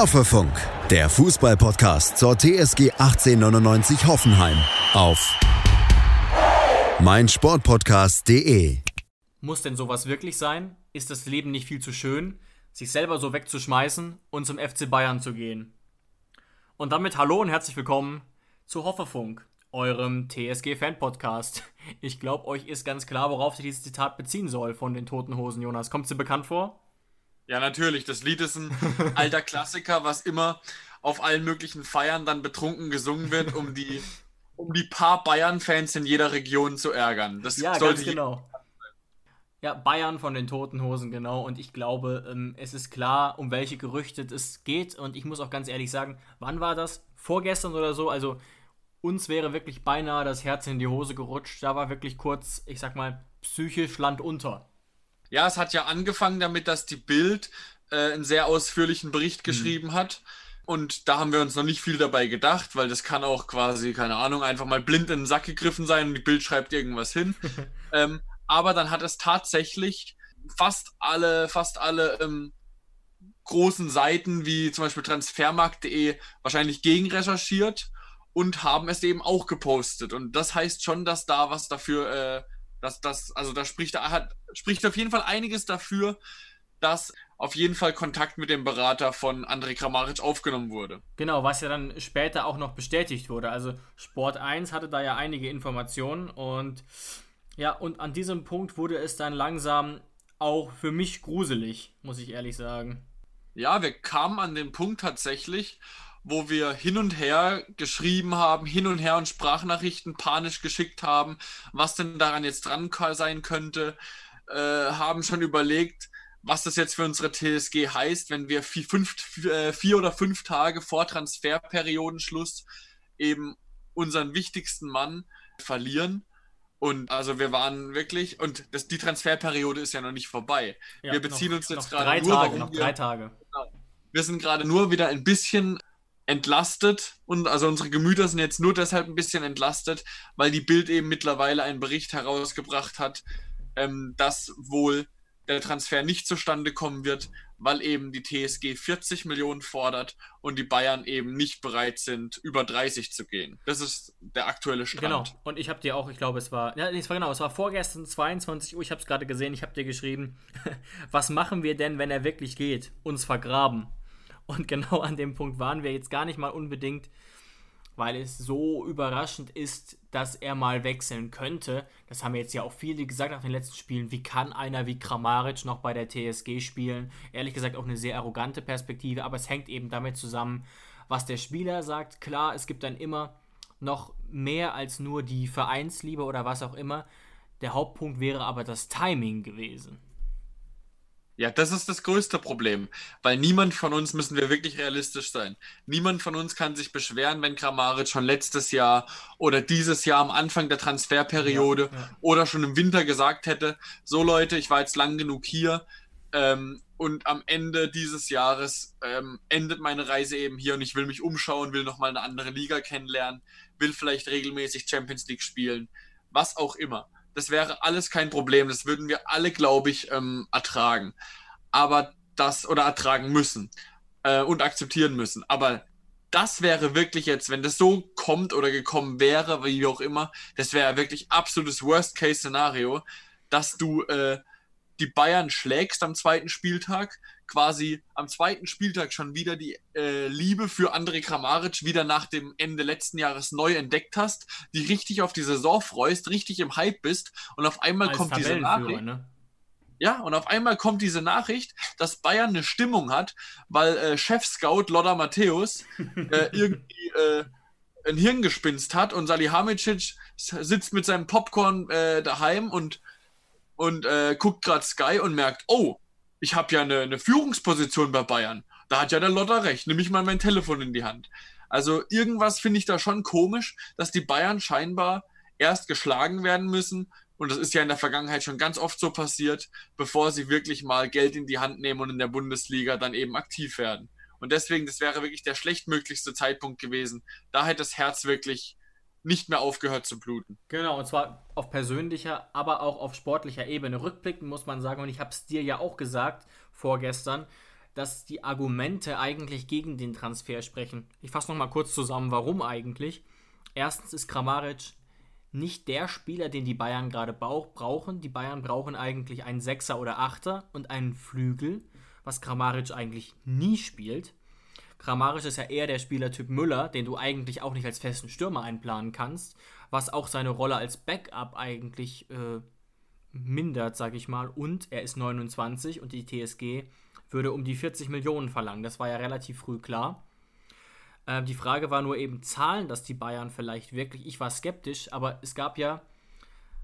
Hoffefunk, der Fußballpodcast zur TSG 1899 Hoffenheim auf meinsportpodcast.de. Muss denn sowas wirklich sein? Ist das Leben nicht viel zu schön, sich selber so wegzuschmeißen und zum FC Bayern zu gehen? Und damit hallo und herzlich willkommen zu Hoffefunk, eurem TSG-Fan-Podcast. Ich glaube, euch ist ganz klar, worauf sich dieses Zitat beziehen soll von den Toten Hosen, Jonas. Kommt dir bekannt vor? Ja, natürlich. Das Lied ist ein alter Klassiker, was immer auf allen möglichen Feiern dann betrunken gesungen wird, um die, um die paar Bayern-Fans in jeder Region zu ärgern. Das ja, ganz genau. Ja, Bayern von den Toten Hosen, genau. Und ich glaube, ähm, es ist klar, um welche Gerüchte es geht. Und ich muss auch ganz ehrlich sagen, wann war das? Vorgestern oder so? Also, uns wäre wirklich beinahe das Herz in die Hose gerutscht. Da war wirklich kurz, ich sag mal, psychisch Land unter. Ja, es hat ja angefangen damit, dass die Bild äh, einen sehr ausführlichen Bericht mhm. geschrieben hat. Und da haben wir uns noch nicht viel dabei gedacht, weil das kann auch quasi, keine Ahnung, einfach mal blind in den Sack gegriffen sein und die Bild schreibt irgendwas hin. ähm, aber dann hat es tatsächlich fast alle, fast alle ähm, großen Seiten wie zum Beispiel transfermarkt.de wahrscheinlich gegenrecherchiert und haben es eben auch gepostet. Und das heißt schon, dass da was dafür äh, das, das, also da spricht, hat, spricht auf jeden Fall einiges dafür, dass auf jeden Fall Kontakt mit dem Berater von André Kramaric aufgenommen wurde. Genau, was ja dann später auch noch bestätigt wurde. Also Sport 1 hatte da ja einige Informationen und ja, und an diesem Punkt wurde es dann langsam auch für mich gruselig, muss ich ehrlich sagen. Ja, wir kamen an den Punkt tatsächlich, wo wir hin und her geschrieben haben, hin und her und Sprachnachrichten panisch geschickt haben, was denn daran jetzt dran sein könnte, äh, haben schon überlegt, was das jetzt für unsere TSG heißt, wenn wir vier, fünf, äh, vier oder fünf Tage vor Transferperiodenschluss eben unseren wichtigsten Mann verlieren. Und also wir waren wirklich, und das, die Transferperiode ist ja noch nicht vorbei. Ja, wir beziehen noch, uns jetzt gerade nur. Tage, noch drei Tage. Genau. Wir sind gerade nur wieder ein bisschen entlastet und also unsere Gemüter sind jetzt nur deshalb ein bisschen entlastet, weil die Bild eben mittlerweile einen Bericht herausgebracht hat, ähm, dass wohl der Transfer nicht zustande kommen wird, weil eben die TSG 40 Millionen fordert und die Bayern eben nicht bereit sind, über 30 zu gehen. Das ist der aktuelle Stand. Genau. Und ich habe dir auch, ich glaube, es war, ja, es war genau, es war vorgestern 22 Uhr. Ich habe es gerade gesehen. Ich habe dir geschrieben, was machen wir denn, wenn er wirklich geht? Uns vergraben. Und genau an dem Punkt waren wir jetzt gar nicht mal unbedingt, weil es so überraschend ist, dass er mal wechseln könnte. Das haben jetzt ja auch viele gesagt nach den letzten Spielen. Wie kann einer wie Kramaric noch bei der TSG spielen? Ehrlich gesagt auch eine sehr arrogante Perspektive, aber es hängt eben damit zusammen, was der Spieler sagt. Klar, es gibt dann immer noch mehr als nur die Vereinsliebe oder was auch immer. Der Hauptpunkt wäre aber das Timing gewesen. Ja, das ist das größte Problem, weil niemand von uns, müssen wir wirklich realistisch sein, niemand von uns kann sich beschweren, wenn Kramaric schon letztes Jahr oder dieses Jahr am Anfang der Transferperiode ja, ja. oder schon im Winter gesagt hätte, so Leute, ich war jetzt lang genug hier ähm, und am Ende dieses Jahres ähm, endet meine Reise eben hier und ich will mich umschauen, will nochmal eine andere Liga kennenlernen, will vielleicht regelmäßig Champions League spielen, was auch immer. Das wäre alles kein Problem. Das würden wir alle, glaube ich, ähm, ertragen. Aber das oder ertragen müssen äh, und akzeptieren müssen. Aber das wäre wirklich jetzt, wenn das so kommt oder gekommen wäre, wie auch immer, das wäre wirklich absolutes Worst-Case-Szenario, dass du äh, die Bayern schlägst am zweiten Spieltag, quasi am zweiten Spieltag schon wieder die äh, Liebe für André Kramaric wieder nach dem Ende letzten Jahres neu entdeckt hast, die richtig auf die Saison freust, richtig im Hype bist und auf einmal Als kommt diese Nachricht. Ne? Ja, und auf einmal kommt diese Nachricht, dass Bayern eine Stimmung hat, weil äh, Chef-Scout Lothar Matthäus äh, irgendwie äh, ein Hirngespinst hat und Salihamidzic sitzt mit seinem Popcorn äh, daheim und und äh, guckt gerade Sky und merkt, oh, ich habe ja eine, eine, Führungsposition bei Bayern. Da hat ja der Lotter recht. Nehme ich mal mein Telefon in die Hand. Also irgendwas finde ich da schon komisch, dass die Bayern scheinbar erst geschlagen werden müssen. Und das ist ja in der Vergangenheit schon ganz oft so passiert, bevor sie wirklich mal Geld in die Hand nehmen und in der Bundesliga dann eben aktiv werden. Und deswegen, das wäre wirklich der schlechtmöglichste Zeitpunkt gewesen. Da hätte das Herz wirklich nicht mehr aufgehört zu bluten. Genau, und zwar auf persönlicher, aber auch auf sportlicher Ebene. Rückblickend muss man sagen, und ich habe es dir ja auch gesagt vorgestern, dass die Argumente eigentlich gegen den Transfer sprechen. Ich fasse nochmal kurz zusammen, warum eigentlich. Erstens ist Kramaric nicht der Spieler, den die Bayern gerade brauchen. Die Bayern brauchen eigentlich einen Sechser oder Achter und einen Flügel, was Kramaric eigentlich nie spielt. Kramaric ist ja eher der Spielertyp Müller, den du eigentlich auch nicht als festen Stürmer einplanen kannst, was auch seine Rolle als Backup eigentlich äh, mindert, sag ich mal. Und er ist 29 und die TSG würde um die 40 Millionen verlangen. Das war ja relativ früh klar. Ähm, die Frage war nur eben, zahlen das die Bayern vielleicht wirklich? Ich war skeptisch, aber es gab ja,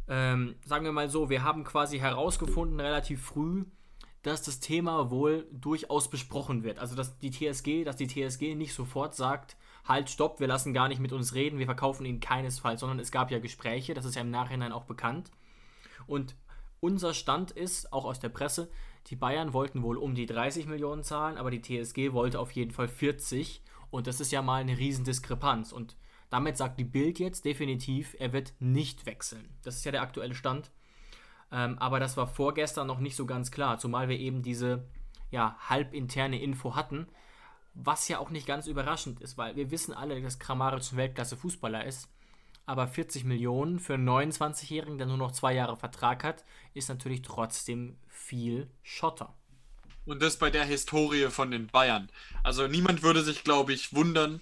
ähm, sagen wir mal so, wir haben quasi herausgefunden relativ früh, dass das Thema wohl durchaus besprochen wird. Also dass die TSG, dass die TSG nicht sofort sagt, halt, stopp, wir lassen gar nicht mit uns reden, wir verkaufen ihn keinesfalls, sondern es gab ja Gespräche, das ist ja im Nachhinein auch bekannt. Und unser Stand ist, auch aus der Presse, die Bayern wollten wohl um die 30 Millionen zahlen, aber die TSG wollte auf jeden Fall 40 und das ist ja mal eine Riesendiskrepanz. Und damit sagt die Bild jetzt definitiv, er wird nicht wechseln. Das ist ja der aktuelle Stand. Ähm, aber das war vorgestern noch nicht so ganz klar, zumal wir eben diese ja, halbinterne Info hatten, was ja auch nicht ganz überraschend ist, weil wir wissen alle, dass Kramaric ein Weltklasse-Fußballer ist. Aber 40 Millionen für einen 29-Jährigen, der nur noch zwei Jahre Vertrag hat, ist natürlich trotzdem viel Schotter. Und das bei der Historie von den Bayern. Also niemand würde sich, glaube ich, wundern,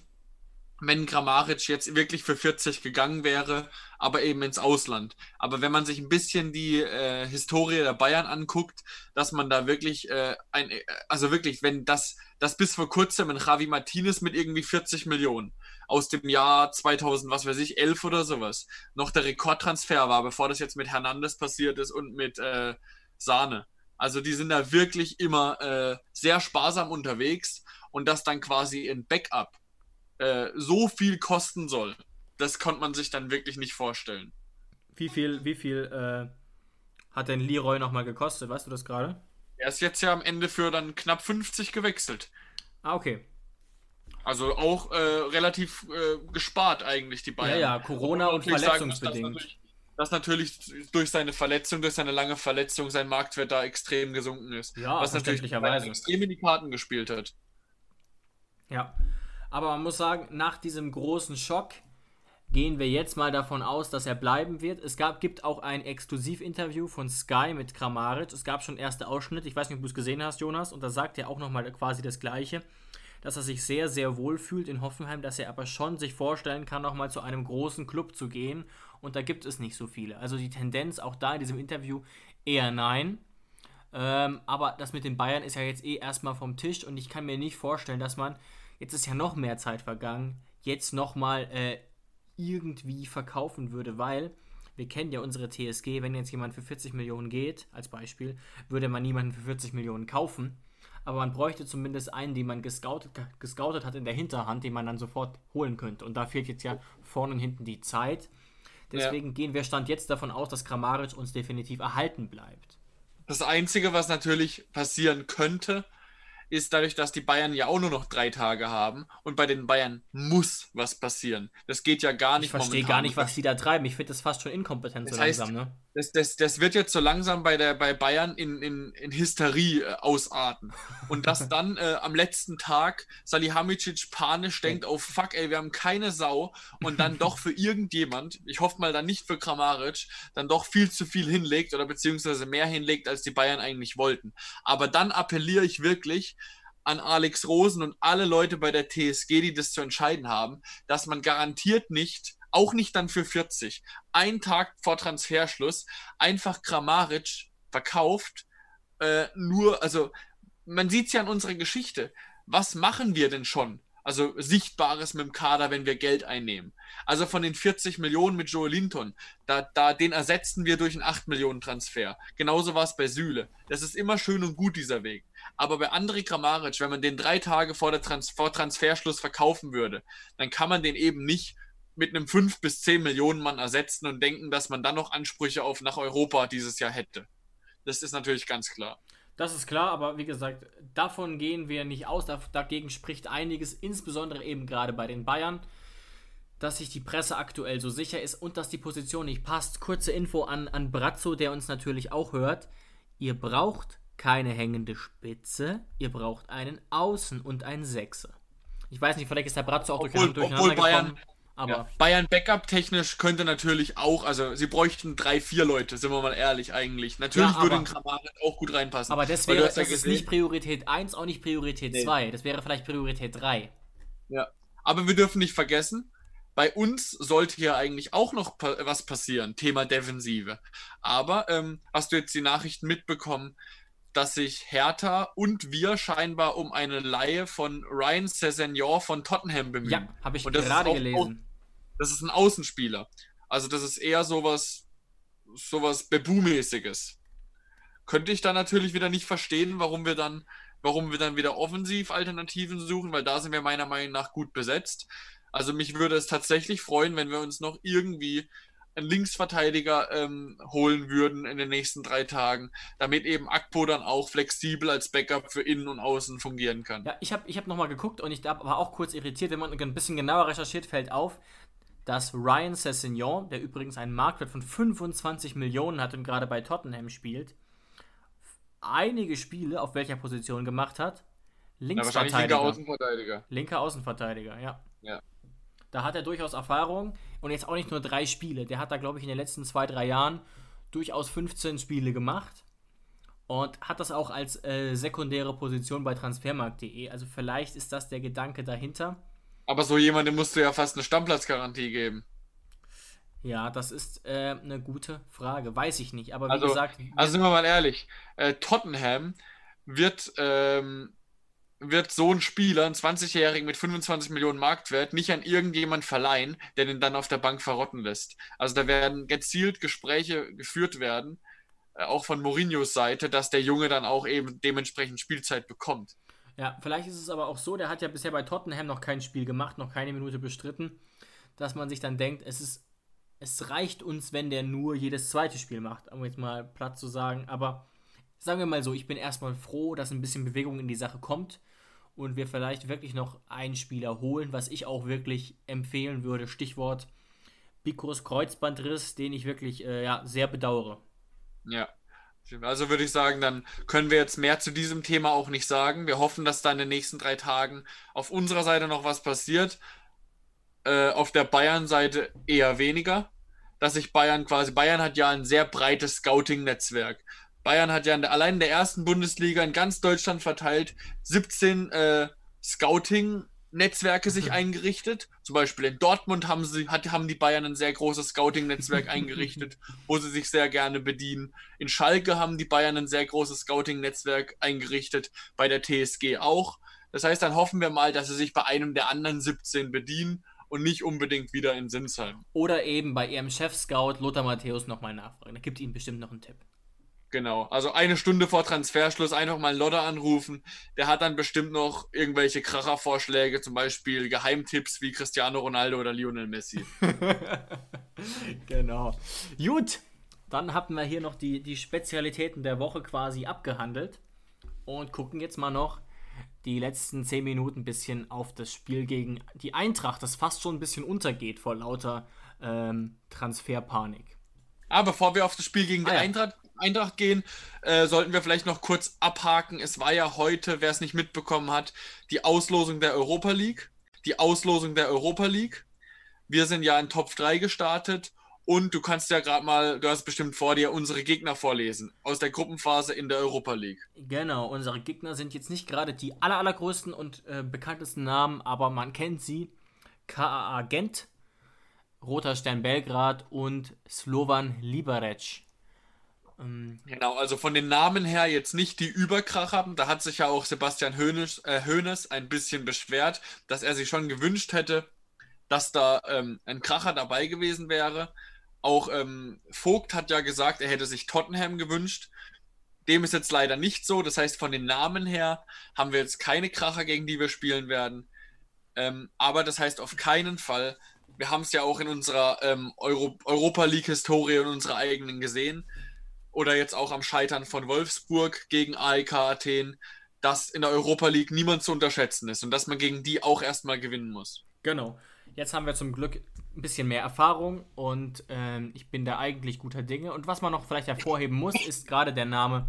wenn Grammaric jetzt wirklich für 40 gegangen wäre, aber eben ins Ausland. Aber wenn man sich ein bisschen die äh, Historie der Bayern anguckt, dass man da wirklich äh, ein, äh, also wirklich, wenn das, das bis vor kurzem ein Javi Martinez mit irgendwie 40 Millionen aus dem Jahr 2000, was weiß ich, 11 oder sowas, noch der Rekordtransfer war, bevor das jetzt mit Hernandez passiert ist und mit äh, Sahne. Also die sind da wirklich immer äh, sehr sparsam unterwegs und das dann quasi in Backup äh, so viel kosten soll, das konnte man sich dann wirklich nicht vorstellen. Wie viel, wie viel äh, hat denn Leroy nochmal gekostet? Weißt du das gerade? Er ist jetzt ja am Ende für dann knapp 50 gewechselt. Ah, okay. Also auch äh, relativ äh, gespart eigentlich die Bayern. Ja, ja, Corona und verletzungsbedingt. Sagen, dass, natürlich, dass natürlich durch seine Verletzung, durch seine lange Verletzung sein Marktwert da extrem gesunken ist. Ja, was natürlich extrem in die Karten gespielt hat. Ja, aber man muss sagen, nach diesem großen Schock gehen wir jetzt mal davon aus, dass er bleiben wird. Es gab, gibt auch ein Exklusivinterview von Sky mit Kramaric. Es gab schon erste Ausschnitte. Ich weiß nicht, ob du es gesehen hast, Jonas. Und da sagt er auch nochmal quasi das Gleiche, dass er sich sehr, sehr wohl fühlt in Hoffenheim, dass er aber schon sich vorstellen kann, nochmal zu einem großen Club zu gehen. Und da gibt es nicht so viele. Also die Tendenz auch da in diesem Interview eher nein. Ähm, aber das mit den Bayern ist ja jetzt eh erstmal vom Tisch und ich kann mir nicht vorstellen, dass man jetzt ist ja noch mehr Zeit vergangen, jetzt nochmal äh, irgendwie verkaufen würde, weil wir kennen ja unsere TSG, wenn jetzt jemand für 40 Millionen geht, als Beispiel, würde man niemanden für 40 Millionen kaufen. Aber man bräuchte zumindest einen, den man gescoutet, gescoutet hat in der Hinterhand, den man dann sofort holen könnte. Und da fehlt jetzt ja vorne und hinten die Zeit. Deswegen ja. gehen wir Stand jetzt davon aus, dass Kramaric uns definitiv erhalten bleibt. Das Einzige, was natürlich passieren könnte, ist dadurch, dass die Bayern ja auch nur noch drei Tage haben und bei den Bayern muss was passieren. Das geht ja gar nicht. Ich verstehe gar nicht, was die da treiben. Ich finde das fast schon inkompetent das so heißt, langsam. Ne? Das, das, das wird jetzt so langsam bei, der, bei Bayern in, in, in Hysterie äh, ausarten. Und dass dann äh, am letzten Tag Salihamidzic panisch denkt, oh fuck, ey, wir haben keine Sau und dann doch für irgendjemand, ich hoffe mal dann nicht für Kramaric, dann doch viel zu viel hinlegt oder beziehungsweise mehr hinlegt, als die Bayern eigentlich wollten. Aber dann appelliere ich wirklich, an Alex Rosen und alle Leute bei der TSG, die das zu entscheiden haben, dass man garantiert nicht, auch nicht dann für 40, einen Tag vor Transferschluss, einfach Kramaric verkauft. Äh, nur, also man sieht es ja an unserer Geschichte. Was machen wir denn schon? Also Sichtbares mit dem Kader, wenn wir Geld einnehmen. Also von den 40 Millionen mit Joe Linton, da, da, den ersetzten wir durch einen 8 Millionen Transfer. Genauso war es bei Süle. Das ist immer schön und gut, dieser Weg. Aber bei André Kramaric, wenn man den drei Tage vor, der Trans vor Transferschluss verkaufen würde, dann kann man den eben nicht mit einem 5 bis 10 Millionen Mann ersetzen und denken, dass man dann noch Ansprüche auf nach Europa dieses Jahr hätte. Das ist natürlich ganz klar. Das ist klar, aber wie gesagt, davon gehen wir nicht aus. Dagegen spricht einiges, insbesondere eben gerade bei den Bayern, dass sich die Presse aktuell so sicher ist und dass die Position nicht passt. Kurze Info an, an Brazzo, der uns natürlich auch hört. Ihr braucht keine hängende Spitze, ihr braucht einen Außen und einen Sechser. Ich weiß nicht, vielleicht ist der Bratzo auch Obwohl, durcheinander obwohl Bayern, gekommen, aber ja, Bayern Backup technisch könnte natürlich auch, also sie bräuchten drei, vier Leute, sind wir mal ehrlich eigentlich. Natürlich Ja, würde aber- ein Kramaric auch gut reinpassen. Aber das wäre, hast ja das ist nicht Priorität 1, auch nicht Priorität Nee. 2. Das wäre vielleicht Priorität 3. Ja. Aber wir dürfen nicht vergessen, bei uns sollte hier eigentlich auch noch pa was passieren, Thema Defensive. Aber ähm, hast du jetzt die Nachrichten mitbekommen, dass sich Hertha und wir scheinbar um eine Laie von Ryan Sessegnon von Tottenham bemühen. Ja, habe ich das gerade gelesen. Das ist ein Außenspieler. Also das ist eher sowas, sowas Bebu-mäßiges. Könnte ich dann natürlich wieder nicht verstehen, warum wir dann, warum wir dann wieder Offensiv-Alternativen suchen, weil da sind wir meiner Meinung nach gut besetzt. Also mich würde es tatsächlich freuen, wenn wir uns noch irgendwie einen Linksverteidiger ähm, holen würden in den nächsten drei Tagen, damit eben Akpo dann auch flexibel als Backup für Innen und Außen fungieren kann. Ja, ich habe ich hab nochmal geguckt und ich war auch kurz irritiert, wenn man ein bisschen genauer recherchiert, fällt auf, dass Ryan Sessegnon, der übrigens einen Marktwert von 25 Millionen hat und gerade bei Tottenham spielt, einige Spiele auf welcher Position gemacht hat? Wahrscheinlich linker Linksverteidiger. Außenverteidiger. Linker Außenverteidiger, ja. Ja. Da hat er durchaus Erfahrung und jetzt auch nicht nur drei Spiele. Der hat da, glaube ich, in den letzten zwei, drei Jahren durchaus 15 Spiele gemacht und hat das auch als äh, sekundäre Position bei transfermarkt.de. Also vielleicht ist das der Gedanke dahinter. Aber so jemandem musst du ja fast eine Stammplatzgarantie geben. Ja, das ist äh, eine gute Frage. Weiß ich nicht. Aber wie Also- gesagt, Also sind wir mal ehrlich, äh, Tottenham wird, ähm, wird so einen Spieler, einen 20-Jährigen mit 25 Millionen Marktwert, nicht an irgendjemand verleihen, der den dann auf der Bank verrotten lässt. Also da werden gezielt Gespräche geführt werden, äh, auch von Mourinhos Seite, dass der Junge dann auch eben dementsprechend Spielzeit bekommt. Ja, vielleicht ist es aber auch so, der hat ja bisher bei Tottenham noch kein Spiel gemacht, noch keine Minute bestritten, dass man sich dann denkt, es ist, es reicht uns, wenn der nur jedes zweite Spiel macht, um jetzt mal platt zu sagen. Aber sagen wir mal so, ich bin erstmal froh, dass ein bisschen Bewegung in die Sache kommt und wir vielleicht wirklich noch einen Spieler holen, was ich auch wirklich empfehlen würde. Stichwort Bikos Kreuzbandriss, den ich wirklich äh, ja, sehr bedauere. Ja. Also würde ich sagen, dann können wir jetzt mehr zu diesem Thema auch nicht sagen. Wir hoffen, dass da in den nächsten drei Tagen auf unserer Seite noch was passiert. Äh, auf der Bayern-Seite eher weniger. Dass sich Bayern quasi, Bayern hat ja ein sehr breites Scouting-Netzwerk. Bayern hat ja in der, allein in der ersten Bundesliga in ganz Deutschland verteilt 17 äh, Scouting-Netzwerke sich eingerichtet. Zum Beispiel in Dortmund haben, sie, hat, haben die Bayern ein sehr großes Scouting-Netzwerk eingerichtet, wo sie sich sehr gerne bedienen. In Schalke haben die Bayern ein sehr großes Scouting-Netzwerk eingerichtet, bei der TSG auch. Das heißt, dann hoffen wir mal, dass sie sich bei einem der anderen 17 bedienen und nicht unbedingt wieder in Sinsheim. Oder eben bei ihrem Chef-Scout Lothar Matthäus nochmal nachfragen. Da gibt ihm bestimmt noch einen Tipp. Genau, also eine Stunde vor Transferschluss einfach mal Lodder anrufen. Der hat dann bestimmt noch irgendwelche Krachervorschläge, zum Beispiel Geheimtipps wie Cristiano Ronaldo oder Lionel Messi. genau. Gut, dann hatten wir hier noch die, die Spezialitäten der Woche quasi abgehandelt und gucken jetzt mal noch die letzten 10 Minuten ein bisschen auf das Spiel gegen die Eintracht, das fast schon ein bisschen untergeht vor lauter ähm, Transferpanik. Aber bevor wir auf das Spiel gegen die Ah, ja. Eintracht, Eintracht gehen, äh, sollten wir vielleicht noch kurz abhaken. Es war ja heute, wer es nicht mitbekommen hat, die Auslosung der Europa League. Die Auslosung der Europa League. Wir sind ja in Top 3 gestartet und du kannst ja gerade mal, du hast bestimmt vor dir, unsere Gegner vorlesen aus der Gruppenphase in der Europa League. Genau, unsere Gegner sind jetzt nicht gerade die aller, allergrößten und äh, bekanntesten Namen, aber man kennt sie. KAA Gent, Roter Stern Belgrad und Slovan Liberec. Ähm, Genau, also von den Namen her jetzt nicht die Überkracher. Da hat sich ja auch Sebastian Hoeneß, äh, ein bisschen beschwert, dass er sich schon gewünscht hätte, dass da ähm, ein Kracher dabei gewesen wäre. Auch ähm, Vogt hat ja gesagt, er hätte sich Tottenham gewünscht. Dem ist jetzt leider nicht so. Das heißt, von den Namen her haben wir jetzt keine Kracher, gegen die wir spielen werden. Ähm, aber das heißt auf keinen Fall, wir haben es ja auch in unserer ähm, Euro Europa League-Historie und unserer eigenen gesehen, oder jetzt auch am Scheitern von Wolfsburg gegen AEK Athen, dass in der Europa League niemand zu unterschätzen ist und dass man gegen die auch erstmal gewinnen muss. Genau. Jetzt haben wir zum Glück ein bisschen mehr Erfahrung und ähm, ich bin da eigentlich guter Dinge. Und was man noch vielleicht hervorheben muss, ist gerade der Name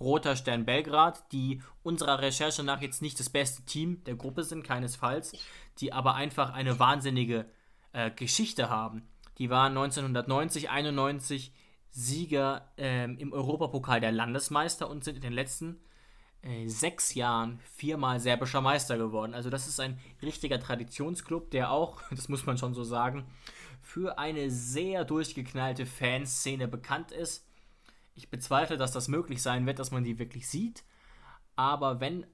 Roter Stern Belgrad, die unserer Recherche nach jetzt nicht das beste Team der Gruppe sind, keinesfalls, die aber einfach eine wahnsinnige äh, Geschichte haben. Die waren 1990, 91 Sieger ähm, im Europapokal der Landesmeister und sind in den letzten äh, sechs Jahren viermal serbischer Meister geworden. Also das ist ein richtiger Traditionsclub, der auch, das muss man schon so sagen, für eine sehr durchgeknallte Fanszene bekannt ist. Ich bezweifle, dass das möglich sein wird, dass man die wirklich sieht. Aber wenn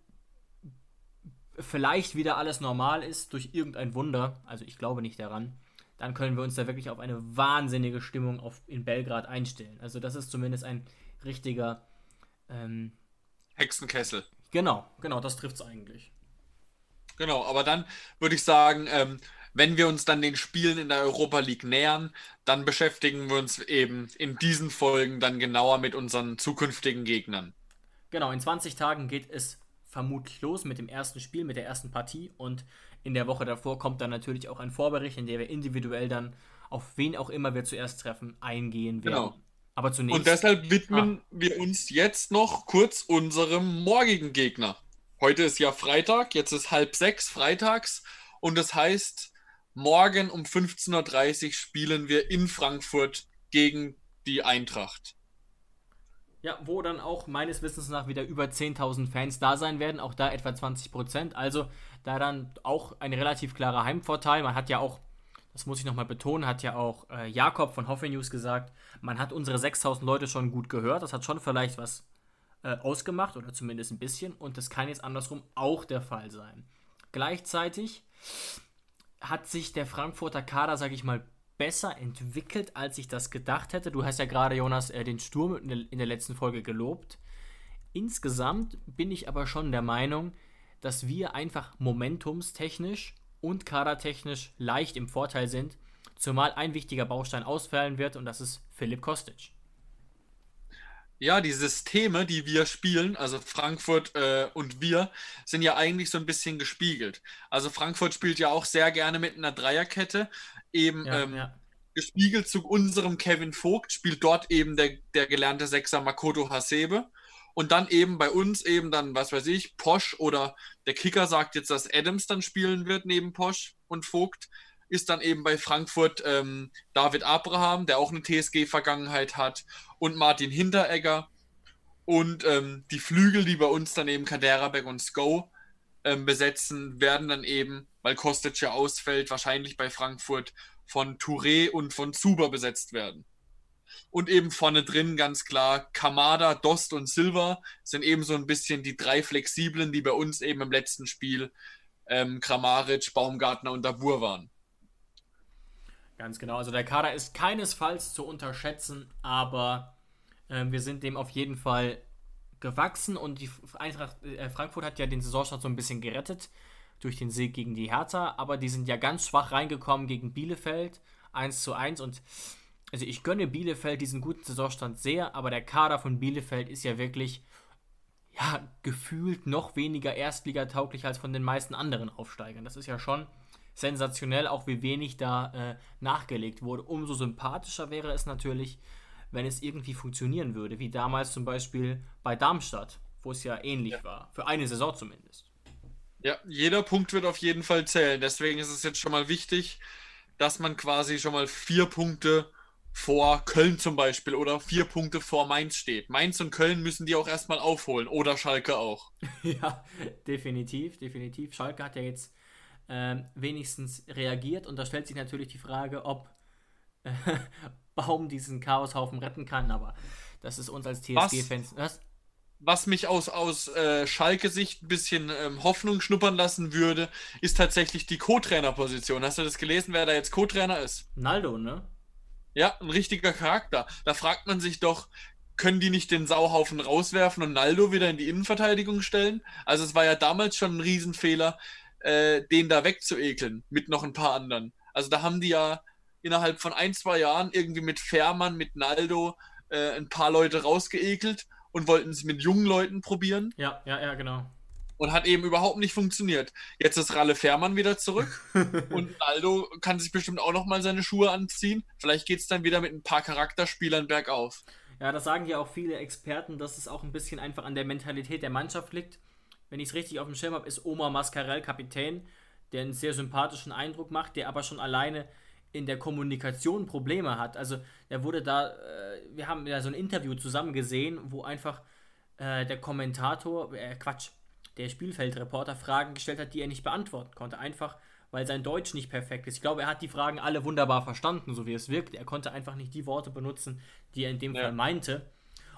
vielleicht wieder alles normal ist durch irgendein Wunder, also ich glaube nicht daran, dann können wir uns da wirklich auf eine wahnsinnige Stimmung auf, in Belgrad einstellen. Also das ist zumindest ein richtiger ähm, Hexenkessel. Genau, genau, das trifft es eigentlich. Genau, aber dann würde ich sagen, ähm, wenn wir uns dann den Spielen in der Europa League nähern, dann beschäftigen wir uns eben in diesen Folgen dann genauer mit unseren zukünftigen Gegnern. Genau, in 20 Tagen geht es vermutlich los mit dem ersten Spiel, mit der ersten Partie und in der Woche davor kommt dann natürlich auch ein Vorbericht, in der wir individuell dann auf wen auch immer wir zuerst treffen eingehen werden. Genau. Aber zunächst. Und deshalb widmen ah. wir uns jetzt noch kurz unserem morgigen Gegner. Heute ist ja Freitag, jetzt ist halb sechs freitags und das heißt, morgen um 15.30 Uhr spielen wir in Frankfurt gegen die Eintracht. Ja, wo dann auch meines Wissens nach wieder über 10.000 Fans da sein werden, auch da etwa 20 Prozent. Also da dann auch ein relativ klarer Heimvorteil. Man hat ja auch, das muss ich nochmal betonen, hat ja auch äh, Jakob von Hoffe News gesagt, man hat unsere 6.000 Leute schon gut gehört. Das hat schon vielleicht was äh, ausgemacht oder zumindest ein bisschen. Und das kann jetzt andersrum auch der Fall sein. Gleichzeitig hat sich der Frankfurter Kader, sage ich mal, besser entwickelt, als ich das gedacht hätte. Du hast ja gerade, Jonas, äh, den Sturm in der, in der letzten Folge gelobt. Insgesamt bin ich aber schon der Meinung, dass wir einfach momentumstechnisch und kadertechnisch leicht im Vorteil sind, zumal ein wichtiger Baustein ausfallen wird und das ist Philipp Kostic. Ja, die Systeme, die wir spielen, also Frankfurt äh, und wir, sind ja eigentlich so ein bisschen gespiegelt. Also Frankfurt spielt ja auch sehr gerne mit einer Dreierkette, eben ja, ähm, ja. gespiegelt zu unserem Kevin Vogt, spielt dort eben der, der gelernte Sechser Makoto Hasebe. Und dann eben bei uns eben dann, was weiß ich, Posch oder der Kicker sagt jetzt, dass Adams dann spielen wird neben Posch und Vogt, ist dann eben bei Frankfurt ähm, David Abraham, der auch eine TSG-Vergangenheit hat, und Martin Hinteregger. Und ähm, die Flügel, die bei uns dann eben Kaderabek und Sko ähm, besetzen, werden dann eben, weil Kostic ja ausfällt, wahrscheinlich bei Frankfurt von Touré und von Zuber besetzt werden. Und eben vorne drin ganz klar Kamada, Dost und Silva sind eben so ein bisschen die drei Flexiblen, die bei uns eben im letzten Spiel ähm, Kramaric, Baumgartner und Dabur waren. Ganz genau. Also der Kader ist keinesfalls zu unterschätzen, aber äh, wir sind dem auf jeden Fall gewachsen und die Eintracht äh, Frankfurt hat ja den Saisonstart so ein bisschen gerettet durch den Sieg gegen die Hertha, aber die sind ja ganz schwach reingekommen gegen Bielefeld 1 zu 1 und also ich gönne Bielefeld diesen guten Saisonstand sehr, aber der Kader von Bielefeld ist ja wirklich ja, gefühlt noch weniger Erstligatauglich als von den meisten anderen Aufsteigern. Das ist ja schon sensationell, auch wie wenig da äh, nachgelegt wurde. Umso sympathischer wäre es natürlich, wenn es irgendwie funktionieren würde, wie damals zum Beispiel bei Darmstadt, wo es ja ähnlich ja. war, für eine Saison zumindest. Ja, jeder Punkt wird auf jeden Fall zählen. Deswegen ist es jetzt schon mal wichtig, dass man quasi schon mal vier Punkte vor Köln zum Beispiel oder vier Punkte vor Mainz steht. Mainz und Köln müssen die auch erstmal aufholen oder Schalke auch. ja, definitiv, definitiv. Schalke hat ja jetzt äh, wenigstens reagiert und da stellt sich natürlich die Frage, ob äh, Baum diesen Chaoshaufen retten kann, aber das ist uns als TSG-Fans. Was, was mich aus, aus äh, Schalke-Sicht ein bisschen ähm, Hoffnung schnuppern lassen würde, ist tatsächlich die Co-Trainer-Position. Hast du das gelesen, wer da jetzt Co-Trainer ist? Naldo, ne? Ja, ein richtiger Charakter. Da fragt man sich doch, können die nicht den Sauhaufen rauswerfen und Naldo wieder in die Innenverteidigung stellen? Also es war ja damals schon ein Riesenfehler, äh, den da wegzuekeln mit noch ein paar anderen. Also da haben die ja innerhalb von ein, zwei Jahren irgendwie mit Fährmann, mit Naldo äh, ein paar Leute rausgeekelt und wollten es mit jungen Leuten probieren. Ja, ja, ja, genau. Und hat eben überhaupt nicht funktioniert. Jetzt ist Ralle Fährmann wieder zurück und Naldo kann sich bestimmt auch nochmal seine Schuhe anziehen. Vielleicht geht es dann wieder mit ein paar Charakterspielern bergauf. Ja, das sagen ja auch viele Experten, dass es auch ein bisschen einfach an der Mentalität der Mannschaft liegt. Wenn ich es richtig auf dem Schirm habe, ist Omar Mascarell Kapitän, der einen sehr sympathischen Eindruck macht, der aber schon alleine in der Kommunikation Probleme hat. Also er wurde da, äh, wir haben ja so ein Interview zusammen gesehen, wo einfach äh, der Kommentator, äh, Quatsch, der Spielfeldreporter Fragen gestellt hat, die er nicht beantworten konnte. Einfach, weil sein Deutsch nicht perfekt ist. Ich glaube, er hat die Fragen alle wunderbar verstanden, so wie es wirkt. Er konnte einfach nicht die Worte benutzen, die er in dem ja. Fall meinte.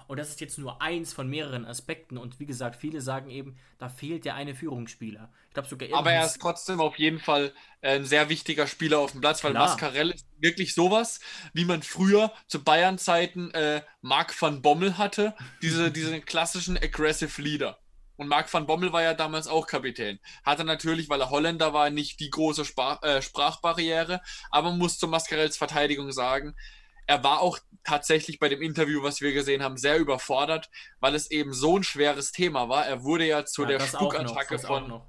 Und das ist jetzt nur eins von mehreren Aspekten. Und wie gesagt, viele sagen eben, da fehlt der eine Führungsspieler. Ich glaube sogar. Aber er ist trotzdem auf jeden Fall äh, ein sehr wichtiger Spieler auf dem Platz, weil Mascarell ist wirklich sowas, wie man früher zu Bayern-Zeiten äh, Marc van Bommel hatte. Diese, diese klassischen Aggressive Leader. Und Marc van Bommel war ja damals auch Kapitän. Hatte natürlich, weil er Holländer war, nicht die große Sprach, äh, Sprachbarriere, aber man muss zu Mascarells Verteidigung sagen, er war auch tatsächlich bei dem Interview, was wir gesehen haben, sehr überfordert, weil es eben so ein schweres Thema war. Er wurde ja zu ja, der Spukattacke von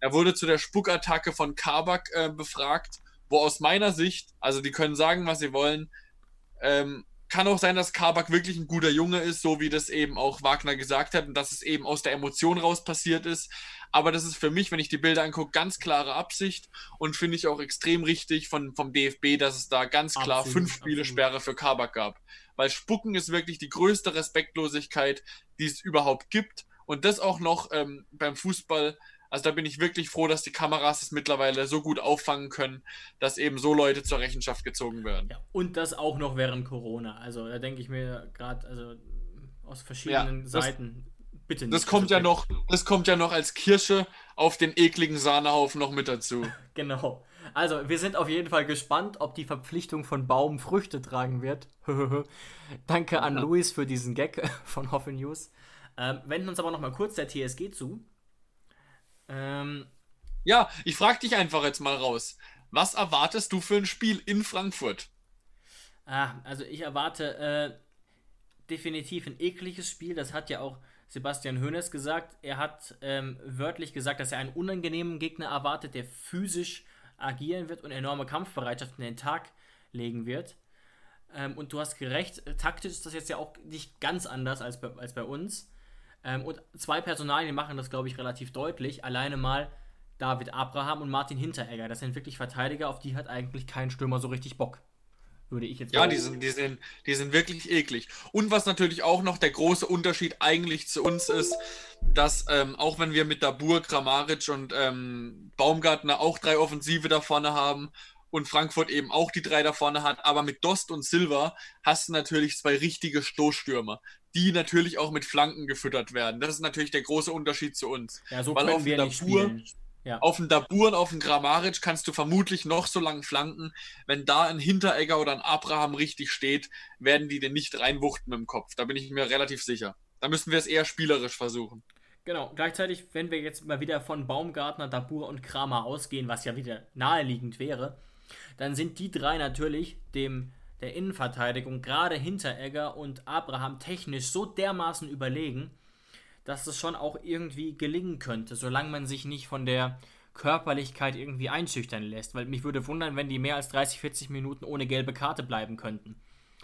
er wurde zu der Spukattacke von Kabak äh, befragt, wo aus meiner Sicht, also die können sagen, was sie wollen, ähm, kann auch sein, dass Kabak wirklich ein guter Junge ist, so wie das eben auch Wagner gesagt hat und dass es eben aus der Emotion raus passiert ist. Aber das ist für mich, wenn ich die Bilder angucke, ganz klare Absicht und finde ich auch extrem richtig von, vom DFB, dass es da ganz klar absolut, fünf Spiele Sperre für Kabak gab. Weil Spucken ist wirklich die größte Respektlosigkeit, die es überhaupt gibt. Und das auch noch ähm, beim Fußball also da bin ich wirklich froh, dass die Kameras es mittlerweile so gut auffangen können, dass eben so Leute zur Rechenschaft gezogen werden. Ja, und das auch noch während Corona. Also da denke ich mir gerade, also aus verschiedenen ja, das, Seiten. Bitte nicht. Das kommt ja noch, das kommt ja noch als Kirsche auf den ekligen Sahnehaufen noch mit dazu. genau. Also, wir sind auf jeden Fall gespannt, ob die Verpflichtung von Baum Früchte tragen wird. Danke an ja. Luis für diesen Gag von Hoffe News. Ähm, wenden uns aber noch mal kurz der TSG zu. Ähm, ja, ich frage dich einfach jetzt mal raus. Was erwartest du für ein Spiel in Frankfurt? Ah, also ich erwarte äh, definitiv ein ekliges Spiel. Das hat ja auch Sebastian Hoeneß gesagt. Er hat ähm, wörtlich gesagt, dass er einen unangenehmen Gegner erwartet, der physisch agieren wird und enorme Kampfbereitschaft in den Tag legen wird. Ähm, und du hast gerecht, taktisch ist das jetzt ja auch nicht ganz anders als bei, als bei uns. Ähm, und zwei Personalien machen das, glaube ich, relativ deutlich. Alleine mal David Abraham und Martin Hinteregger. Das sind wirklich Verteidiger, auf die hat eigentlich kein Stürmer so richtig Bock. Würde ich jetzt Ja, die sind, die, sind, die sind wirklich eklig. Und was natürlich auch noch der große Unterschied eigentlich zu uns ist, dass ähm, auch wenn wir mit Dabur, Kramaric und ähm, Baumgartner auch drei Offensive da vorne haben und Frankfurt eben auch die drei da vorne hat, aber mit Dost und Silva hast du natürlich zwei richtige Stoßstürmer die natürlich auch mit Flanken gefüttert werden. Das ist natürlich der große Unterschied zu uns. Ja, so Weil können wir nicht spielen. Ja. Auf dem Dabur und auf dem Grammaric kannst du vermutlich noch so lange flanken. Wenn da ein Hinteregger oder ein Abraham richtig steht, werden die den nicht reinwuchten mit dem Kopf. Da bin ich mir relativ sicher. Da müssen wir es eher spielerisch versuchen. Genau, gleichzeitig, wenn wir jetzt mal wieder von Baumgartner, Dabur und Kramer ausgehen, was ja wieder naheliegend wäre, dann sind die drei natürlich dem der Innenverteidigung, gerade Hinteregger und Abraham technisch so dermaßen überlegen, dass es schon auch irgendwie gelingen könnte, solange man sich nicht von der Körperlichkeit irgendwie einschüchtern lässt. Weil mich würde wundern, wenn die mehr als 30, 40 Minuten ohne gelbe Karte bleiben könnten.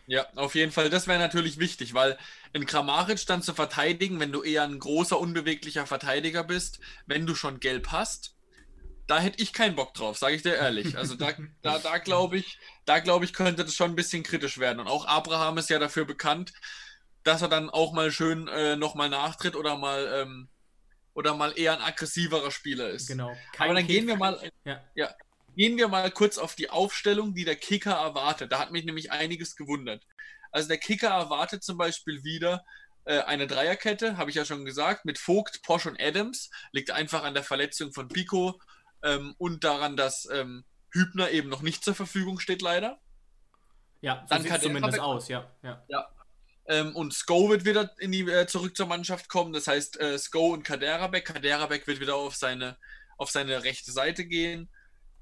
Ja, auf jeden Fall. Das wäre natürlich wichtig, weil in Kramaric dann zu verteidigen, wenn du eher ein großer, unbeweglicher Verteidiger bist, wenn du schon gelb hast, da hätte ich keinen Bock drauf, sage ich dir ehrlich. Also da, da, da glaube ich, da glaube ich, könnte das schon ein bisschen kritisch werden. Und auch Abraham ist ja dafür bekannt, dass er dann auch mal schön äh, nochmal nachtritt oder mal ähm, oder mal eher ein aggressiverer Spieler ist. Genau. Kein Aber dann gehen wir mal, ja. ja. gehen wir mal kurz auf die Aufstellung, die der Kicker erwartet. Da hat mich nämlich einiges gewundert. Also der Kicker erwartet zum Beispiel wieder äh, eine Dreierkette, habe ich ja schon gesagt, mit Vogt, Posch und Adams. Liegt einfach an der Verletzung von Pico ähm, und daran, dass ähm, Hübner eben noch nicht zur Verfügung steht, leider. Ja, so dann kann zumindest aus, ja. ja. ja. Ähm, und Sko wird wieder in die, äh, zurück zur Mannschaft kommen. Das heißt, äh, Sko und Kaderabek. Kaderabek wird wieder auf seine, auf seine rechte Seite gehen.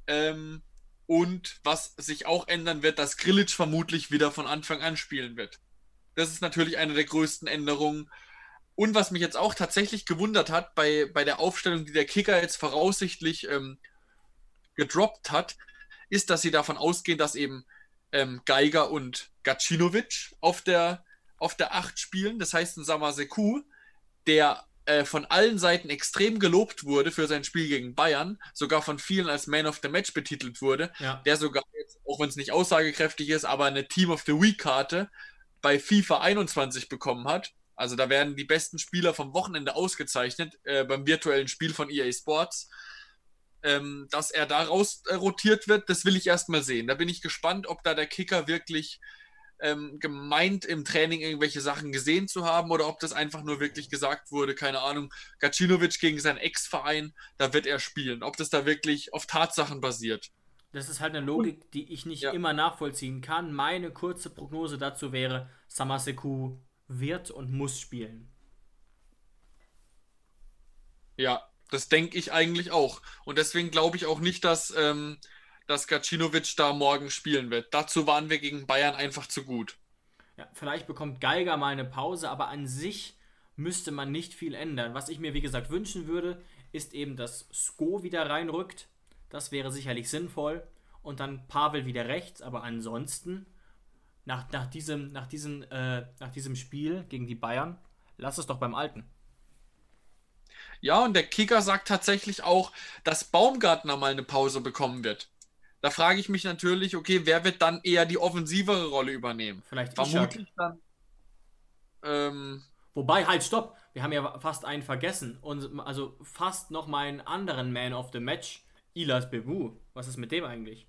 Ähm, und was sich auch ändern wird, dass Grilic vermutlich wieder von Anfang an spielen wird. Das ist natürlich eine der größten Änderungen. Und was mich jetzt auch tatsächlich gewundert hat, bei, bei der Aufstellung, die der Kicker jetzt voraussichtlich ähm, gedroppt hat, ist, dass sie davon ausgehen, dass eben ähm, Geiger und Gacinovic auf der, auf der 8 spielen. Das heißt, ein Samaseku, der äh, von allen Seiten extrem gelobt wurde für sein Spiel gegen Bayern, sogar von vielen als Man of the Match betitelt wurde, ja. der sogar jetzt, auch wenn es nicht aussagekräftig ist, aber eine Team of the Week-Karte bei FIFA 21 bekommen hat. Also da werden die besten Spieler vom Wochenende ausgezeichnet äh, beim virtuellen Spiel von EA Sports. Ähm, dass er da raus äh, rotiert wird, das will ich erstmal sehen. Da bin ich gespannt, ob da der Kicker wirklich ähm, gemeint, im Training irgendwelche Sachen gesehen zu haben oder ob das einfach nur wirklich gesagt wurde, keine Ahnung, Gacinovic gegen seinen Ex-Verein, da wird er spielen. Ob das da wirklich auf Tatsachen basiert. Das ist halt eine Logik, die ich nicht ja. immer nachvollziehen kann. Meine kurze Prognose dazu wäre, Samaseku wird und muss spielen. Ja, das denke ich eigentlich auch. Und deswegen glaube ich auch nicht, dass, ähm, dass Gacinovic da morgen spielen wird. Dazu waren wir gegen Bayern einfach zu gut. Ja, vielleicht bekommt Geiger mal eine Pause, aber an sich müsste man nicht viel ändern. Was ich mir, wie gesagt, wünschen würde, ist eben, dass Sko wieder reinrückt das wäre sicherlich sinnvoll. Und dann Pavel wieder rechts, aber ansonsten, nach, nach, diesem, nach, diesem, äh, nach diesem Spiel gegen die Bayern, lass es doch beim Alten. Ja, und der Kicker sagt tatsächlich auch, dass Baumgartner mal eine Pause bekommen wird. Da frage ich mich natürlich, okay, wer wird dann eher die offensivere Rolle übernehmen? Vielleicht Vermutlich Ishak. dann. Ähm, Wobei, halt, stopp! Wir haben ja fast einen vergessen. Und also fast noch mal einen anderen Man of the Match Ilas Bebu, was ist mit dem eigentlich?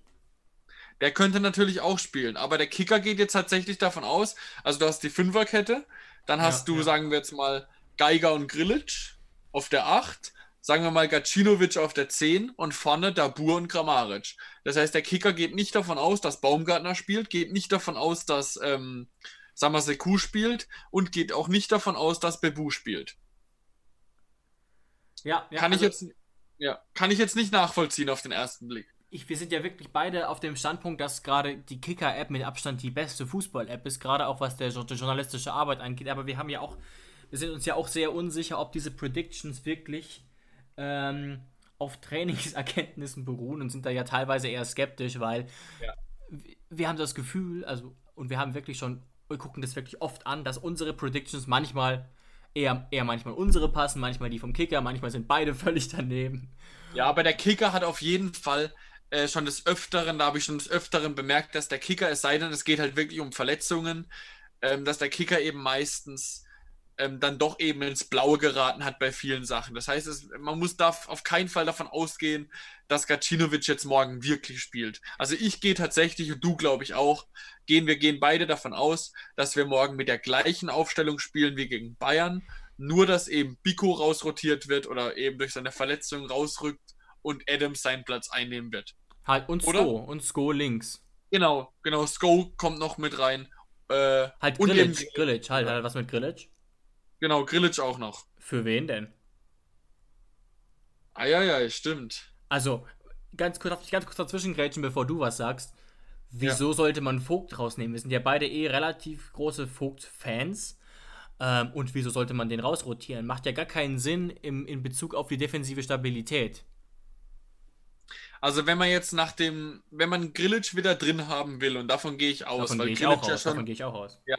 Der könnte natürlich auch spielen, aber der Kicker geht jetzt tatsächlich davon aus, also du hast die Fünferkette, dann hast ja, du, ja. sagen wir jetzt mal, Geiger und Grilic auf der 8, sagen wir mal Gacinovic auf der 10 und vorne Dabur und Grammaric. Das heißt, der Kicker geht nicht davon aus, dass Baumgartner spielt, geht nicht davon aus, dass ähm, Samaseku spielt und geht auch nicht davon aus, dass Bebu spielt. Ja, ja Kann also, ich jetzt ja, kann ich jetzt nicht nachvollziehen auf den ersten Blick. Ich, wir sind ja wirklich beide auf dem Standpunkt, dass gerade die Kicker-App mit Abstand die beste Fußball-App ist, gerade auch was der, die journalistische Arbeit angeht. Aber wir haben ja auch, wir sind uns ja auch sehr unsicher, ob diese Predictions wirklich ähm, auf Trainingserkenntnissen beruhen und sind da ja teilweise eher skeptisch, weil ja. wir haben das Gefühl, also, und wir haben wirklich schon, wir gucken das wirklich oft an, dass unsere Predictions manchmal eher, eher manchmal unsere passen, manchmal die vom Kicker, manchmal sind beide völlig daneben. Ja, aber der Kicker hat auf jeden Fall äh, schon des Öfteren, da habe ich schon des Öfteren bemerkt, dass der Kicker, es sei denn, es geht halt wirklich um Verletzungen, ähm, dass der Kicker eben meistens ähm, dann doch eben ins Blaue geraten hat bei vielen Sachen. Das heißt, es, man muss da auf keinen Fall davon ausgehen, dass Gacinovic jetzt morgen wirklich spielt. Also ich gehe tatsächlich und du glaube ich auch, gehen wir gehen beide davon aus, dass wir morgen mit der gleichen Aufstellung spielen wie gegen Bayern, nur dass eben Biko rausrotiert wird oder eben durch seine Verletzung rausrückt und Adams seinen Platz einnehmen wird. Halt und Sko und Sko links. Genau, genau, Sko kommt noch mit rein. Äh, halt Grillic, Grillic, halt, halt was mit Grillic? Genau, Grillic auch noch. Für wen denn? Ah ja, ja, stimmt. Also, ganz kurz, darf ich ganz kurz dazwischen grätschen, bevor du was sagst. Wieso ja. sollte man Vogt rausnehmen? Wir sind ja beide eh relativ große Vogt-Fans. Ähm, und wieso sollte man den rausrotieren? Macht ja gar keinen Sinn im, in Bezug auf die defensive Stabilität. Also wenn man jetzt nach dem, wenn man Grillic wieder drin haben will, und davon gehe ich aus, davon weil gehe ich, auch aus, ja davon gehe ich auch aus. Ja,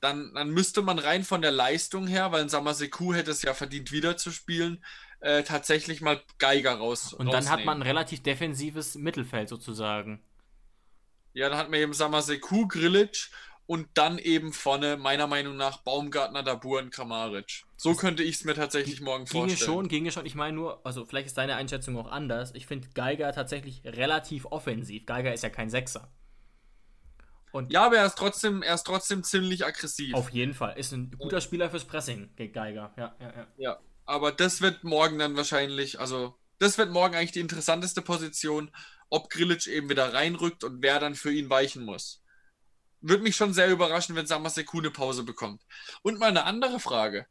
dann, dann müsste man rein von der Leistung her, weil Samaseku hätte es ja verdient, wieder zu spielen, äh, tatsächlich mal Geiger raus. Und dann hat man ein relativ defensives Mittelfeld sozusagen. Ja, dann hat man eben Samaseku, Grilic und dann eben vorne, meiner Meinung nach, Baumgartner, Dabur und Kramaric. So könnte ich es mir tatsächlich morgen ginge vorstellen. Schon, ginge schon. Ich meine nur, also vielleicht ist deine Einschätzung auch anders. Ich finde Geiger tatsächlich relativ offensiv. Geiger ist ja kein Sechser. Und ja, aber er ist trotzdem, er ist trotzdem ziemlich aggressiv. Auf jeden Fall. Ist ein guter Spieler fürs Pressing, gegen Geiger. Ja, ja, ja. Ja, aber das wird morgen dann wahrscheinlich, also das wird morgen eigentlich die interessanteste Position, ob Grilic eben wieder reinrückt und wer dann für ihn weichen muss. Würde mich schon sehr überraschen, wenn Samaseku eine Pause bekommt. Und mal eine andere Frage.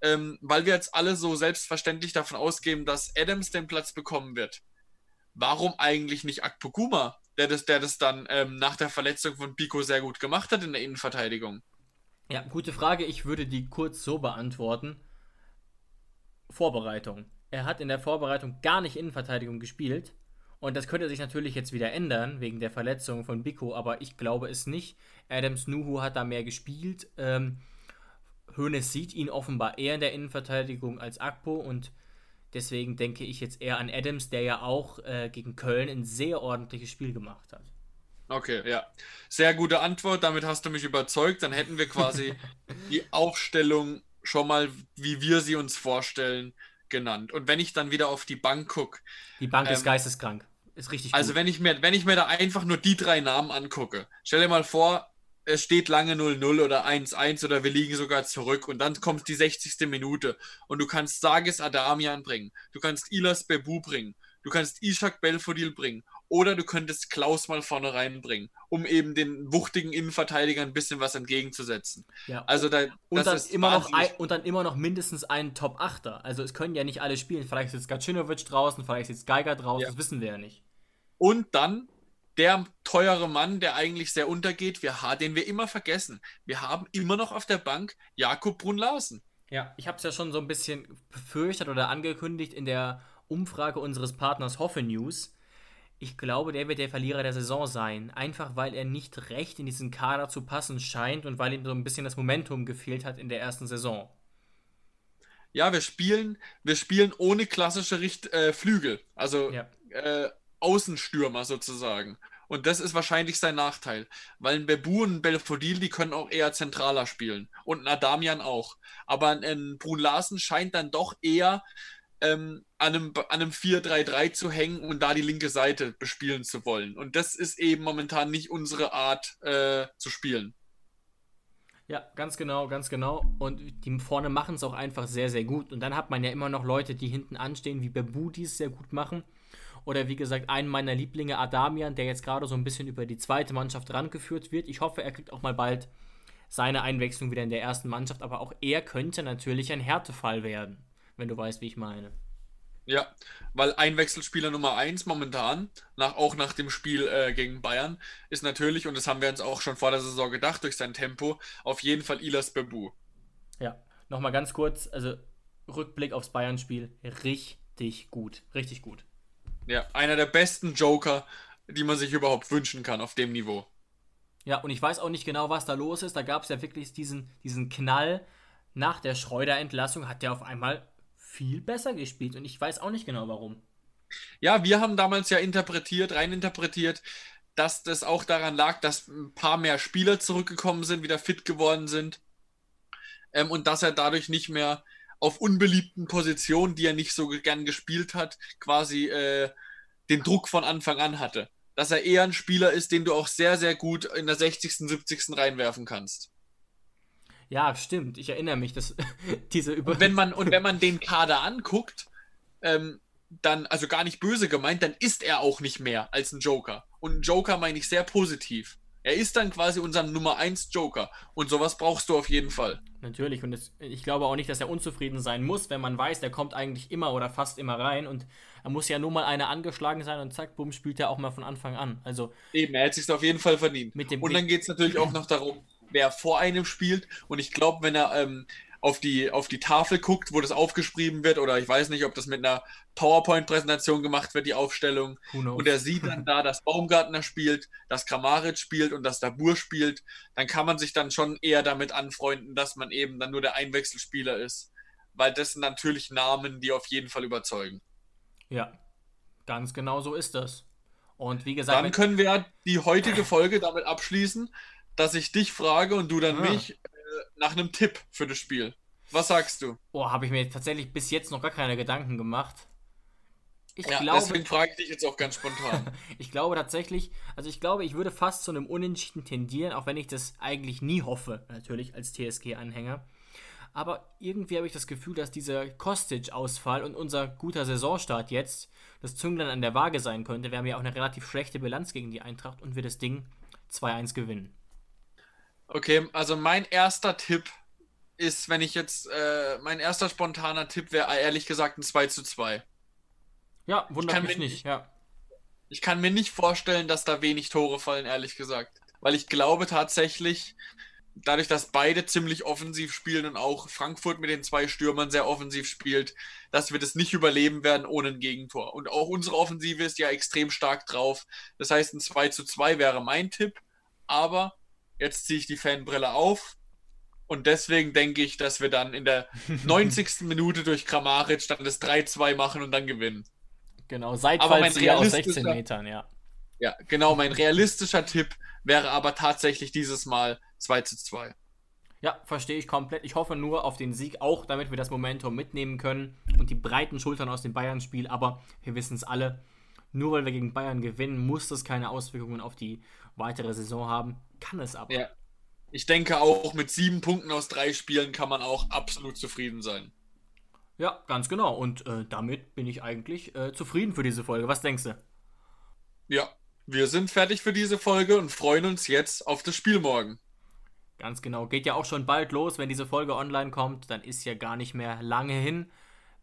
Ähm, weil wir jetzt alle so selbstverständlich davon ausgehen, dass Adams den Platz bekommen wird. Warum eigentlich nicht Akpoguma? der das, der das dann ähm, nach der Verletzung von Pico sehr gut gemacht hat in der Innenverteidigung? Ja, gute Frage. Ich würde die kurz so beantworten. Vorbereitung. Er hat in der Vorbereitung gar nicht Innenverteidigung gespielt Und das könnte sich natürlich jetzt wieder ändern, wegen der Verletzung von Biko, aber ich glaube es nicht. Adams Nuhu hat da mehr gespielt. Ähm, Hoeneß sieht ihn offenbar eher in der Innenverteidigung als Akpo und deswegen denke ich jetzt eher an Adams, der ja auch äh, gegen Köln ein sehr ordentliches Spiel gemacht hat. Okay, ja. Sehr gute Antwort, damit hast du mich überzeugt. Dann hätten wir quasi die Aufstellung schon mal, wie wir sie uns vorstellen, genannt. Und wenn ich dann wieder auf die Bank gucke. Die Bank ähm, ist geisteskrank. Ist richtig Also, wenn ich, mir, wenn ich mir da einfach nur die drei Namen angucke, stell dir mal vor, es steht lange 0-0 oder 1-1 oder wir liegen sogar zurück und dann kommt die 60. Minute und du kannst Sages Adamian bringen, du kannst Ilas Bebu bringen, du kannst Ishak Belfodil bringen oder du könntest Klaus mal vorne reinbringen, um eben den wuchtigen Innenverteidigern ein bisschen was entgegenzusetzen. Ja. Also da, und, dann immer noch ein, und dann immer noch mindestens einen Top-Achter. Also es können ja nicht alle spielen. Vielleicht ist Gacinovic draußen, vielleicht ist Geiger draußen, ja. das wissen wir ja nicht. Und dann der teure Mann, der eigentlich sehr untergeht, wir, den wir immer vergessen. Wir haben immer noch auf der Bank Jakob Brunn-Larsen. Ja, ich habe es ja schon so ein bisschen befürchtet oder angekündigt in der Umfrage unseres Partners Hoffe News ich glaube, der wird der Verlierer der Saison sein. Einfach weil er nicht recht in diesen Kader zu passen scheint und weil ihm so ein bisschen das Momentum gefehlt hat in der ersten Saison. Ja, wir spielen, wir spielen ohne klassische Richt äh, Flügel, also ja. äh, Außenstürmer sozusagen. Und das ist wahrscheinlich sein Nachteil, weil ein Bebu und ein Belfodil, die können auch eher zentraler spielen. Und ein Adamian auch. Aber ein Brun Larsen scheint dann doch eher ähm, an einem, an einem 4-3-3 zu hängen und da die linke Seite bespielen zu wollen. Und das ist eben momentan nicht unsere Art äh, zu spielen. Ja, ganz genau, ganz genau. Und die vorne machen es auch einfach sehr, sehr gut. Und dann hat man ja immer noch Leute, die hinten anstehen, wie Bebu, die es sehr gut machen. Oder wie gesagt, einen meiner Lieblinge, Adamian, der jetzt gerade so ein bisschen über die zweite Mannschaft rangeführt wird. Ich hoffe, er kriegt auch mal bald seine Einwechslung wieder in der ersten Mannschaft. Aber auch er könnte natürlich ein Härtefall werden wenn du weißt, wie ich meine. Ja, weil Einwechselspieler Nummer 1 momentan, nach, auch nach dem Spiel äh, gegen Bayern, ist natürlich, und das haben wir uns auch schon vor der Saison gedacht, durch sein Tempo, auf jeden Fall Ilas Bebu. Ja, nochmal ganz kurz, also Rückblick aufs Bayern-Spiel, richtig gut, richtig gut. Ja, einer der besten Joker, die man sich überhaupt wünschen kann auf dem Niveau. Ja, und ich weiß auch nicht genau, was da los ist. Da gab es ja wirklich diesen, diesen Knall. Nach der Schreuder-Entlassung hat der auf einmal viel besser gespielt und ich weiß auch nicht genau warum. Ja, wir haben damals ja interpretiert, rein interpretiert, dass das auch daran lag, dass ein paar mehr Spieler zurückgekommen sind, wieder fit geworden sind ähm, und dass er dadurch nicht mehr auf unbeliebten Positionen, die er nicht so gern gespielt hat, quasi äh, den Druck von Anfang an hatte. Dass er eher ein Spieler ist, den du auch sehr, sehr gut in der 60., 70. reinwerfen kannst. Ja, stimmt. Ich erinnere mich, dass diese Über und wenn man Und wenn man den Kader anguckt, ähm, dann, also gar nicht böse gemeint, dann ist er auch nicht mehr als ein Joker. Und ein Joker meine ich sehr positiv. Er ist dann quasi unser Nummer 1 Joker. Und sowas brauchst du auf jeden Fall. Natürlich. Und das, ich glaube auch nicht, dass er unzufrieden sein muss, wenn man weiß, der kommt eigentlich immer oder fast immer rein. Und er muss ja nur mal eine angeschlagen sein und zack, bumm, spielt er auch mal von Anfang an. Also Eben, er hat sich auf jeden Fall verdient. und dann geht es natürlich auch noch darum, wer vor einem spielt. Und ich glaube, wenn er ähm, auf, die, auf die Tafel guckt, wo das aufgeschrieben wird, oder ich weiß nicht, ob das mit einer PowerPoint-Präsentation gemacht wird, die Aufstellung, und er sieht dann da, dass Baumgartner spielt, dass Kramaric spielt und dass Dabur spielt, dann kann man sich dann schon eher damit anfreunden, dass man eben dann nur der Einwechselspieler ist. Weil das sind natürlich Namen, die auf jeden Fall überzeugen. Ja, ganz genau so ist das. Und wie gesagt. Dann können wir die heutige Folge damit abschließen dass ich dich frage und du dann ah. mich äh, nach einem Tipp für das Spiel. Was sagst du? Oh, habe ich mir tatsächlich bis jetzt noch gar keine Gedanken gemacht. Ich ja, glaube, deswegen frage ich dich jetzt auch ganz spontan. ich glaube tatsächlich, also ich glaube, ich würde fast zu einem Unentschieden tendieren, auch wenn ich das eigentlich nie hoffe, natürlich als TSG-Anhänger. Aber irgendwie habe ich das Gefühl, dass dieser Kostic-Ausfall und unser guter Saisonstart jetzt das Zünglein an der Waage sein könnte. Wir haben ja auch eine relativ schlechte Bilanz gegen die Eintracht und wir das Ding 2-1 gewinnen. Okay, also mein erster Tipp ist, wenn ich jetzt, äh, mein erster spontaner Tipp wäre ehrlich gesagt ein 2 zu 2. Ja, wundert mich nicht, ja. Ich kann mir nicht vorstellen, dass da wenig Tore fallen, ehrlich gesagt. Weil ich glaube tatsächlich, dadurch, dass beide ziemlich offensiv spielen und auch Frankfurt mit den zwei Stürmern sehr offensiv spielt, dass wir das nicht überleben werden ohne ein Gegentor. Und auch unsere Offensive ist ja extrem stark drauf. Das heißt, ein 2 zu 2 wäre mein Tipp. Aber jetzt ziehe ich die Fanbrille auf. Und deswegen denke ich, dass wir dann in der 90. Minute durch Kramaric dann das 3-2 machen und dann gewinnen. Genau, Seitfallzieher aus 16 Metern, ja. Ja, genau, mein realistischer Tipp wäre aber tatsächlich dieses Mal 2 zu 2. Ja, verstehe ich komplett. Ich hoffe nur auf den Sieg, auch damit wir das Momentum mitnehmen können und die breiten Schultern aus dem Bayern-Spiel. Aber wir wissen es alle, nur weil wir gegen Bayern gewinnen, muss das keine Auswirkungen auf die weitere Saison haben. Kann es aber. Ja. Ich denke auch, mit sieben Punkten aus drei Spielen kann man auch absolut zufrieden sein. Ja, ganz genau. Und äh, damit bin ich eigentlich äh, zufrieden für diese Folge. Was denkst du? Ja, wir sind fertig für diese Folge und freuen uns jetzt auf das Spiel morgen. Ganz genau. Geht ja auch schon bald los, wenn diese Folge online kommt. Dann ist ja gar nicht mehr lange hin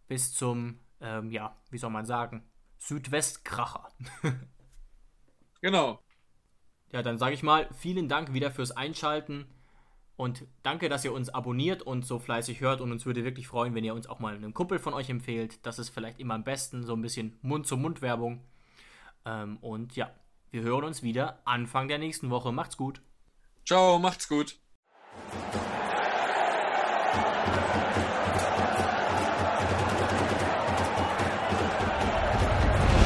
bis zum, ähm, ja, wie soll man sagen, Südwestkracher. genau. Ja, dann sage ich mal, vielen Dank wieder fürs Einschalten und danke, dass ihr uns abonniert und so fleißig hört und uns würde wirklich freuen, wenn ihr uns auch mal einem Kumpel von euch empfehlt. Das ist vielleicht immer am besten, so ein bisschen Mund-zu-Mund-Werbung. Ähm, und ja, wir hören uns wieder Anfang der nächsten Woche. Macht's gut. Ciao, macht's gut.